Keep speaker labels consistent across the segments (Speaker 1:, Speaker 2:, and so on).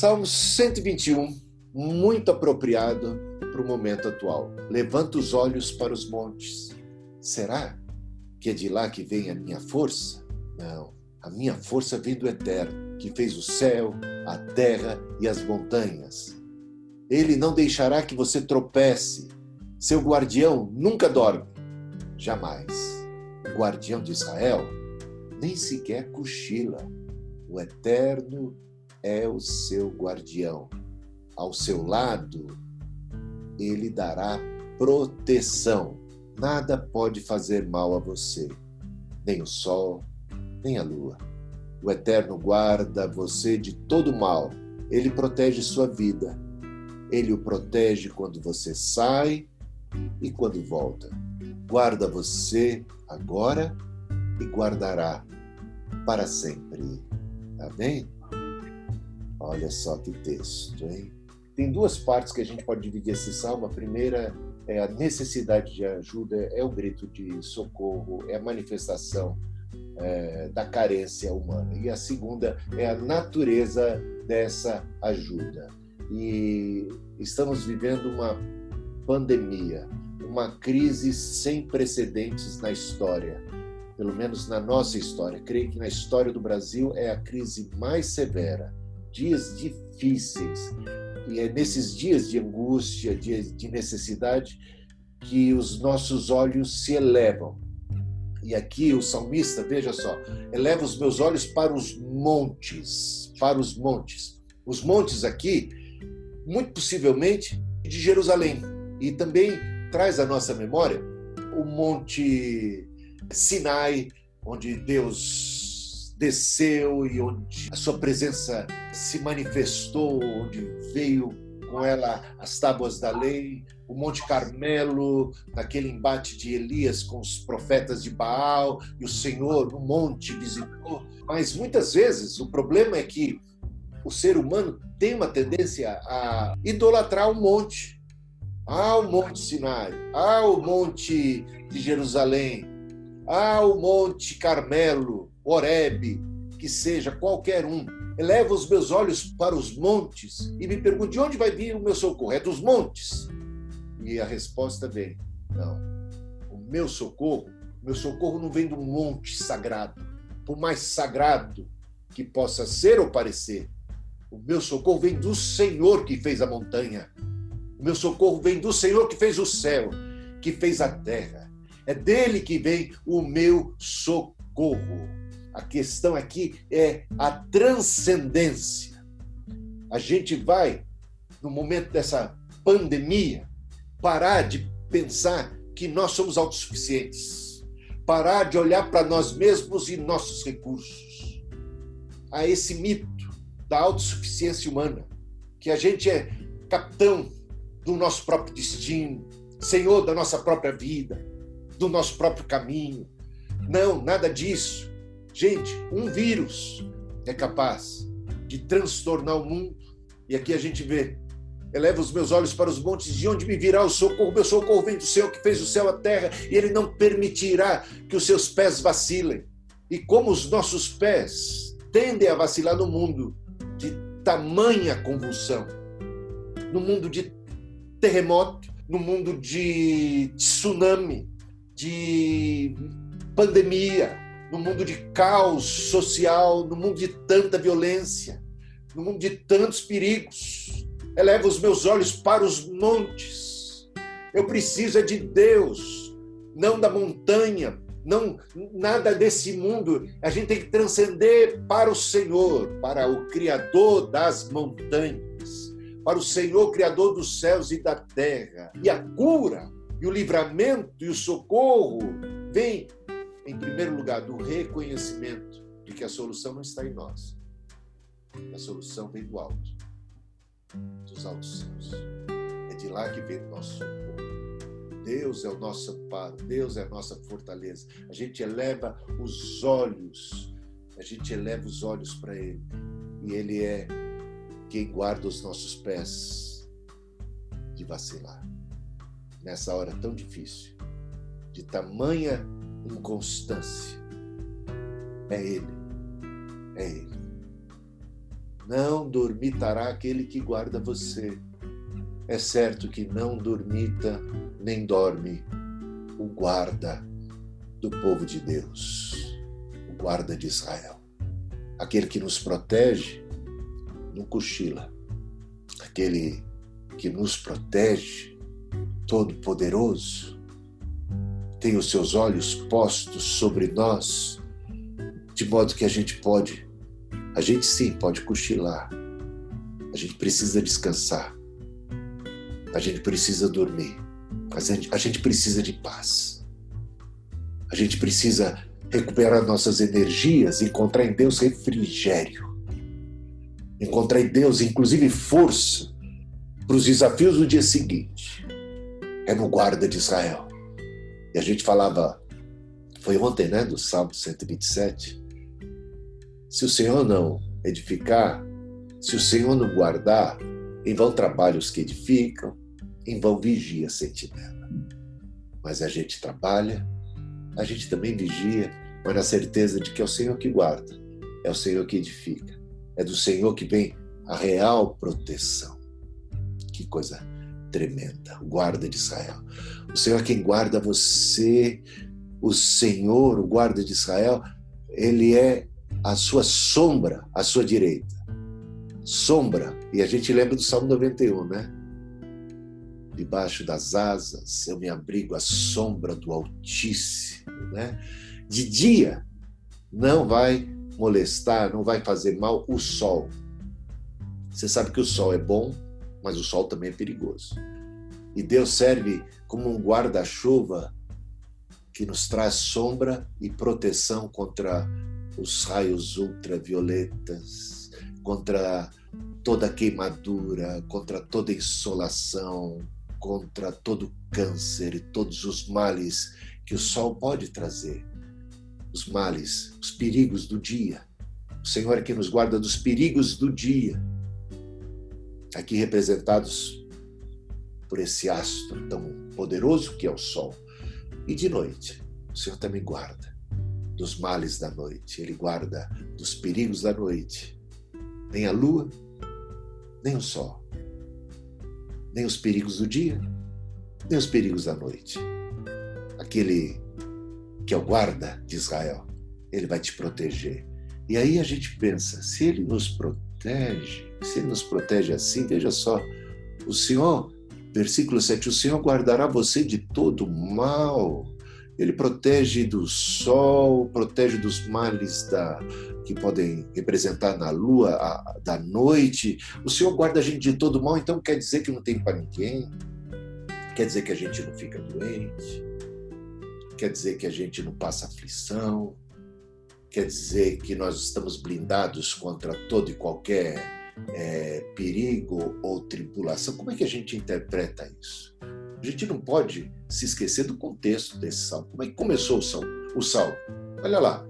Speaker 1: Salmo 121, muito apropriado para o momento atual. Levanta os olhos para os montes. Será que é de lá que vem a minha força? Não, a minha força vem do Eterno, que fez o céu, a terra e as montanhas. Ele não deixará que você tropece. Seu guardião nunca dorme, jamais. O guardião de Israel nem sequer cochila. O Eterno é o seu guardião. Ao seu lado, ele dará proteção. Nada pode fazer mal a você, nem o sol, nem a lua. O Eterno guarda você de todo mal. Ele protege sua vida. Ele o protege quando você sai e quando volta. Guarda você agora e guardará para sempre. Amém? Olha só que texto, hein? Tem duas partes que a gente pode dividir esse salmo. A primeira é a necessidade de ajuda, é o grito de socorro, é a manifestação é, da carência humana. E a segunda é a natureza dessa ajuda. E estamos vivendo uma pandemia, uma crise sem precedentes na história, pelo menos na nossa história. Creio que na história do Brasil é a crise mais severa. Dias difíceis. E é nesses dias de angústia, dias de necessidade, que os nossos olhos se elevam e aqui o salmista, veja só, eleva os meus olhos para os montes, para os montes. Os montes aqui, muito possivelmente, de Jerusalém. E também traz à nossa memória o Monte Sinai, onde Deus desceu e onde a sua presença se manifestou, onde veio com ela as tábuas da lei, o Monte Carmelo, naquele embate de Elias com os profetas de Baal, e o Senhor no monte visitou. Mas muitas vezes o problema é que o ser humano tem uma tendência a idolatrar o monte. Ah, o Monte Sinai, ah, o Monte de Jerusalém, ah, o Monte Carmelo, Horebe, que seja qualquer um. Eleva os meus olhos para os montes e me pergunto de onde vai vir o meu socorro? É dos montes. E a resposta vem: não. O meu socorro, meu socorro não vem do monte sagrado, por mais sagrado que possa ser ou parecer. O meu socorro vem do Senhor que fez a montanha. O meu socorro vem do Senhor que fez o céu, que fez a terra. É dele que vem o meu socorro. A questão aqui é a transcendência. A gente vai, no momento dessa pandemia, parar de pensar que nós somos autossuficientes, parar de olhar para nós mesmos e nossos recursos. A esse mito da autossuficiência humana, que a gente é capitão do nosso próprio destino, senhor da nossa própria vida, do nosso próprio caminho. Não, nada disso. Gente, um vírus é capaz de transtornar o mundo. E aqui a gente vê Eleva os meus olhos para os montes, de onde me virá o socorro? Meu socorro vem do Senhor que fez o céu e a terra, e Ele não permitirá que os seus pés vacilem. E como os nossos pés tendem a vacilar no mundo de tamanha convulsão, no mundo de terremoto, no mundo de tsunami, de pandemia, no mundo de caos social, no mundo de tanta violência, no mundo de tantos perigos eleva os meus olhos para os montes. Eu preciso é de Deus, não da montanha, não nada desse mundo. A gente tem que transcender para o Senhor, para o Criador das montanhas, para o Senhor Criador dos céus e da terra. E a cura, e o livramento e o socorro vem, em primeiro lugar, do reconhecimento de que a solução não está em nós. A solução vem do alto dos altos céus. É de lá que vem o nosso socorro. Deus é o nosso amparo, Deus é a nossa fortaleza. A gente eleva os olhos, a gente eleva os olhos para Ele. E Ele é quem guarda os nossos pés de vacilar. Nessa hora tão difícil, de tamanha inconstância, é Ele. É Ele Não dormitará aquele que guarda você. É certo que não dormita nem dorme o guarda do povo de Deus, o guarda de Israel. Aquele que nos protege não cochila. Aquele que nos protege, todo-poderoso, tem os seus olhos postos sobre nós, de modo que a gente pode, a gente sim pode cochilar, a gente precisa descansar, a gente precisa dormir, a gente, a gente precisa de paz, a gente precisa recuperar nossas energias, encontrar em Deus refrigério, encontrar em Deus, inclusive, força para os desafios do dia seguinte. É no guarda de Israel. E a gente falava, foi ontem, né, do Salmo 127. Se o Senhor não edificar, se o Senhor não guardar, em vão trabalhos que edificam, em vão vigia a sentinela. Mas a gente trabalha, a gente também vigia, mas na certeza de que é o Senhor que guarda, é o Senhor que edifica, é do Senhor que vem a real proteção. Que coisa tremenda, o guarda de Israel. O Senhor é quem guarda você, o Senhor, o guarda de Israel, ele é a sua sombra à sua direita. Sombra, e a gente lembra do Salmo 91, né? Debaixo das asas eu me abrigo à sombra do Altíssimo, né? De dia não vai molestar, não vai fazer mal o sol. Você sabe que o sol é bom, mas o sol também é perigoso. E Deus serve como um guarda-chuva que nos traz sombra e proteção contra os raios ultravioletas, contra toda queimadura, contra toda insolação, contra todo câncer e todos os males que o sol pode trazer. Os males, os perigos do dia. O Senhor é que nos guarda dos perigos do dia aqui representados por esse astro tão poderoso que é o Sol. E de noite, o Senhor também guarda dos males da noite, Ele guarda dos perigos da noite. Nem a lua, nem o sol, nem os perigos do dia, nem os perigos da noite. Aquele que é o guarda de Israel, ele vai te proteger. E aí a gente pensa, se ele nos protege, se Ele nos protege assim, veja só, o Senhor, versículo 7, o Senhor guardará você de todo mal. Ele protege do sol, protege dos males da, que podem representar na lua, a, da noite. O Senhor guarda a gente de todo mal, então quer dizer que não tem para ninguém? Quer dizer que a gente não fica doente? Quer dizer que a gente não passa aflição? Quer dizer que nós estamos blindados contra todo e qualquer é, perigo ou tribulação. Como é que a gente interpreta isso? A gente não pode se esquecer do contexto desse salmo. Como é que começou o salmo? O salmo? Olha lá.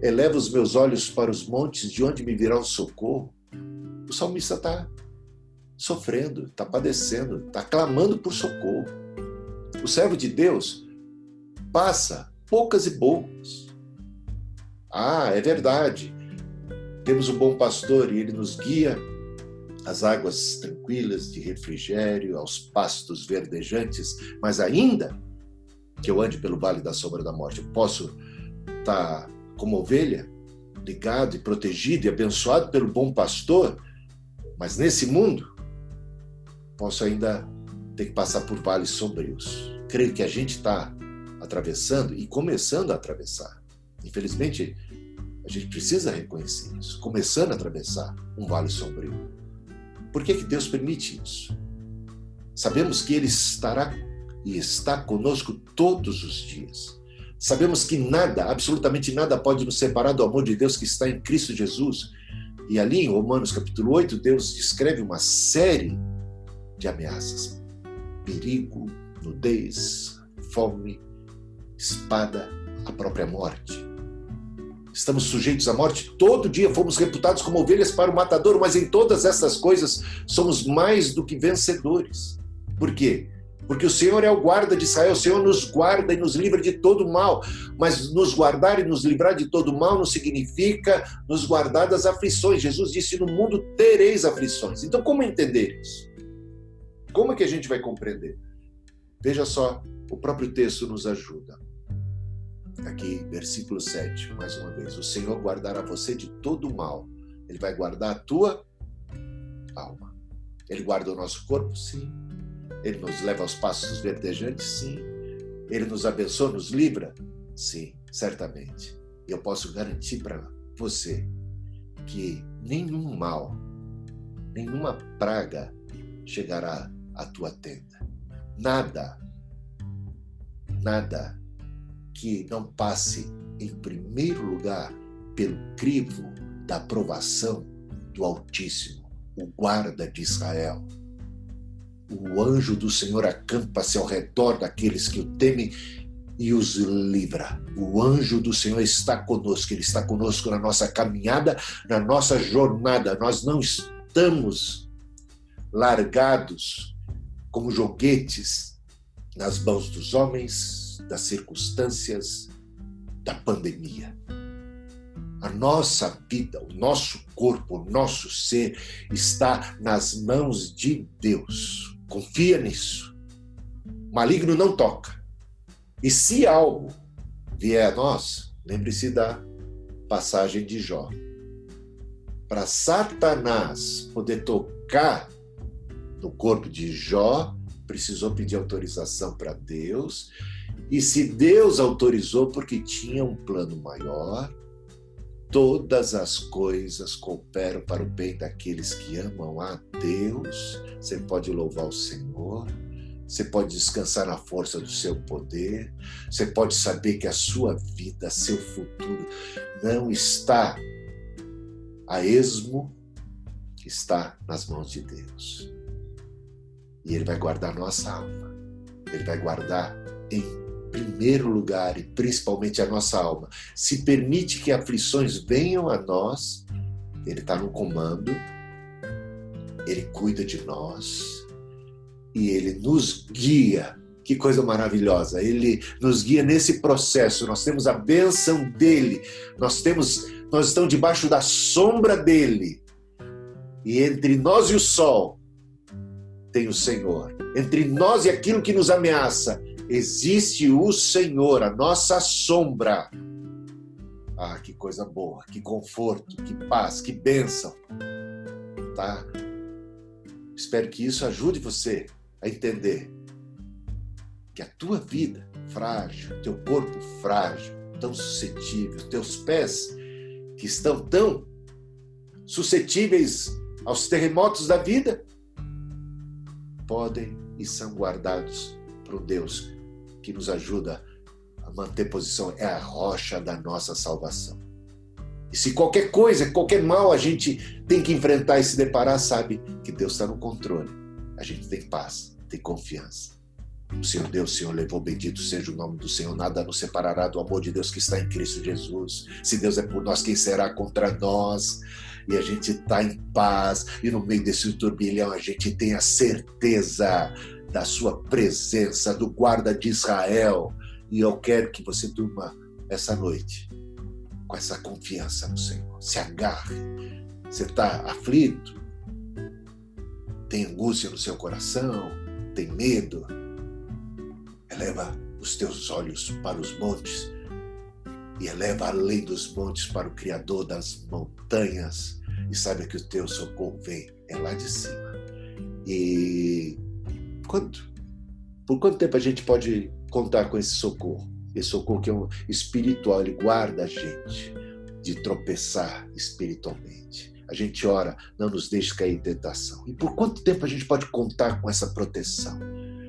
Speaker 1: Eleva os meus olhos para os montes, de onde me virá o socorro. O salmista está sofrendo, está padecendo, está clamando por socorro. O servo de Deus passa poucas e boas. Ah, é verdade. Temos um bom pastor e ele nos guia às águas tranquilas de refrigério, aos pastos verdejantes, mas ainda que eu ande pelo vale da sombra da morte, eu posso estar tá como ovelha, ligado e protegido e abençoado pelo bom pastor, mas nesse mundo posso ainda ter que passar por vales sombrios. Creio que a gente está atravessando e começando a atravessar. Infelizmente, a gente precisa reconhecer isso, começando a atravessar um vale sombrio. Por que, que Deus permite isso? Sabemos que Ele estará e está conosco todos os dias. Sabemos que nada, absolutamente nada, pode nos separar do amor de Deus que está em Cristo Jesus. E ali em Romanos capítulo 8, Deus descreve uma série de ameaças: perigo, nudez, fome, espada, a própria morte. Estamos sujeitos à morte. Todo dia fomos reputados como ovelhas para o matador, mas em todas essas coisas somos mais do que vencedores. Por quê? Porque o Senhor é o guarda de Israel, o Senhor nos guarda e nos livra de todo mal. mas nos guardar e nos livrar de todo mal não significa nos guardar das aflições. Jesus disse: No mundo tereis aflições. Então, como entender isso? Como é que a gente vai compreender? Veja só, o próprio texto nos ajuda. Aqui, versículo 7, mais uma vez. O Senhor guardará você de todo mal. Ele vai guardar a tua alma. Ele guarda o nosso corpo? Sim. Ele nos leva aos passos verdejantes? Sim. Ele nos abençoa, nos livra? Sim, certamente. E eu posso garantir para você que nenhum mal, nenhuma praga chegará à tua tenda. Nada, nada que não passe em primeiro lugar pelo crivo da aprovação do Altíssimo, o guarda de Israel. O anjo do Senhor acampa-se ao redor daqueles que o temem e os livra. O anjo do Senhor está conosco, ele está conosco na nossa caminhada, na nossa jornada. Nós não estamos largados como joguetes nas mãos dos homens, das circunstâncias da pandemia. A nossa vida, o nosso corpo, o nosso ser está nas mãos de Deus. Confia nisso. O maligno não toca. E se algo vier a nós, lembre-se da passagem de Jó. Para Satanás poder tocar no corpo de Jó, precisou pedir autorização para Deus e se Deus autorizou porque tinha um plano maior, todas as coisas cooperam para o bem daqueles que amam a Deus. Você pode louvar o Senhor, você pode descansar na força do seu poder, você pode saber que a sua vida, seu futuro não está a esmo, está nas mãos de Deus. E Ele vai guardar nossa alma, Ele vai guardar em primeiro lugar e principalmente a nossa alma. Se permite que aflições venham a nós, Ele está no comando, Ele cuida de nós e Ele nos guia. Que coisa maravilhosa! Ele nos guia nesse processo. Nós temos a bênção dele. Nós temos, nós estamos debaixo da sombra dele. E entre nós e o sol tem o Senhor. Entre nós e aquilo que nos ameaça existe o Senhor, a nossa sombra. Ah, que coisa boa, que conforto, que paz, que bênção. Tá? Espero que isso ajude você a entender que a tua vida frágil, teu corpo frágil, tão suscetível, teus pés que estão tão suscetíveis aos terremotos da vida, podem e são guardados por um Deus que nos ajuda a manter posição, é a rocha da nossa salvação. E se qualquer coisa, qualquer mal a gente tem que enfrentar e se deparar, sabe que Deus está no controle. A gente tem paz, tem confiança. O Senhor Deus, o Senhor levou, bendito seja o nome do Senhor, nada nos separará do amor de Deus que está em Cristo Jesus. Se Deus é por nós, quem será contra nós? E a gente está em paz, e no meio desse turbilhão a gente tem a certeza da sua presença, do guarda de Israel. E eu quero que você durma essa noite com essa confiança no Senhor. Se agarre. Você está aflito? Tem angústia no seu coração? Tem medo? Eleva os teus olhos para os montes e eleva além dos montes para o Criador das montanhas e saiba que o teu socorro vem é lá de cima. E Quanto? Por quanto tempo a gente pode contar com esse socorro? Esse socorro que é um espiritual, ele guarda a gente de tropeçar espiritualmente. A gente ora, não nos deixe cair em tentação. E por quanto tempo a gente pode contar com essa proteção?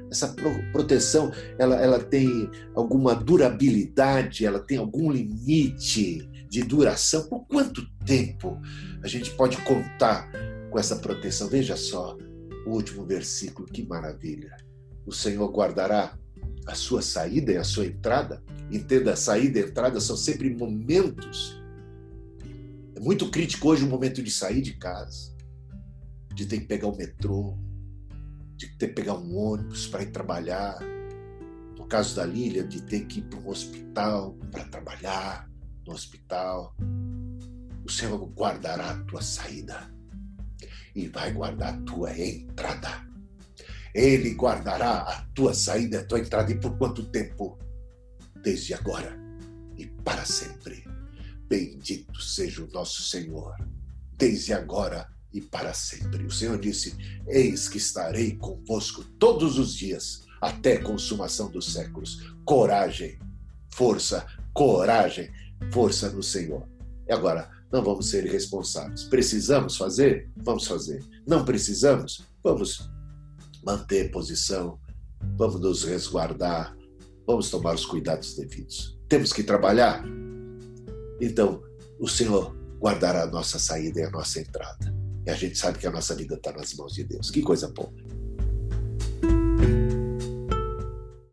Speaker 1: Essa proteção, ela, ela tem alguma durabilidade, ela tem algum limite de duração? Por quanto tempo a gente pode contar com essa proteção? Veja só, o último versículo, que maravilha. O Senhor guardará a sua saída e a sua entrada. Entenda, saída e entrada são sempre momentos. É muito crítico hoje o momento de sair de casa, de ter que pegar o metrô, de ter que pegar um ônibus para ir trabalhar. caso da Lília, de ter que ir para um hospital para trabalhar no hospital, o Senhor guardará a tua saída e vai guardar a tua entrada. Ele guardará a tua saída a tua entrada. E por quanto tempo? Desde agora e para sempre. Bendito seja o nosso Senhor, desde agora e para sempre. O Senhor disse: Eis que estarei convosco todos os dias, até a consumação dos séculos. Coragem, força, coragem, força no Senhor. E agora, não vamos ser irresponsáveis. Precisamos fazer? Vamos fazer. Não precisamos? Vamos manter posição, vamos nos resguardar, vamos tomar os cuidados devidos. Temos que trabalhar? Então, o Senhor guardará a nossa saída e a nossa entrada. E a gente sabe que a nossa vida está nas mãos de Deus. Que coisa boa.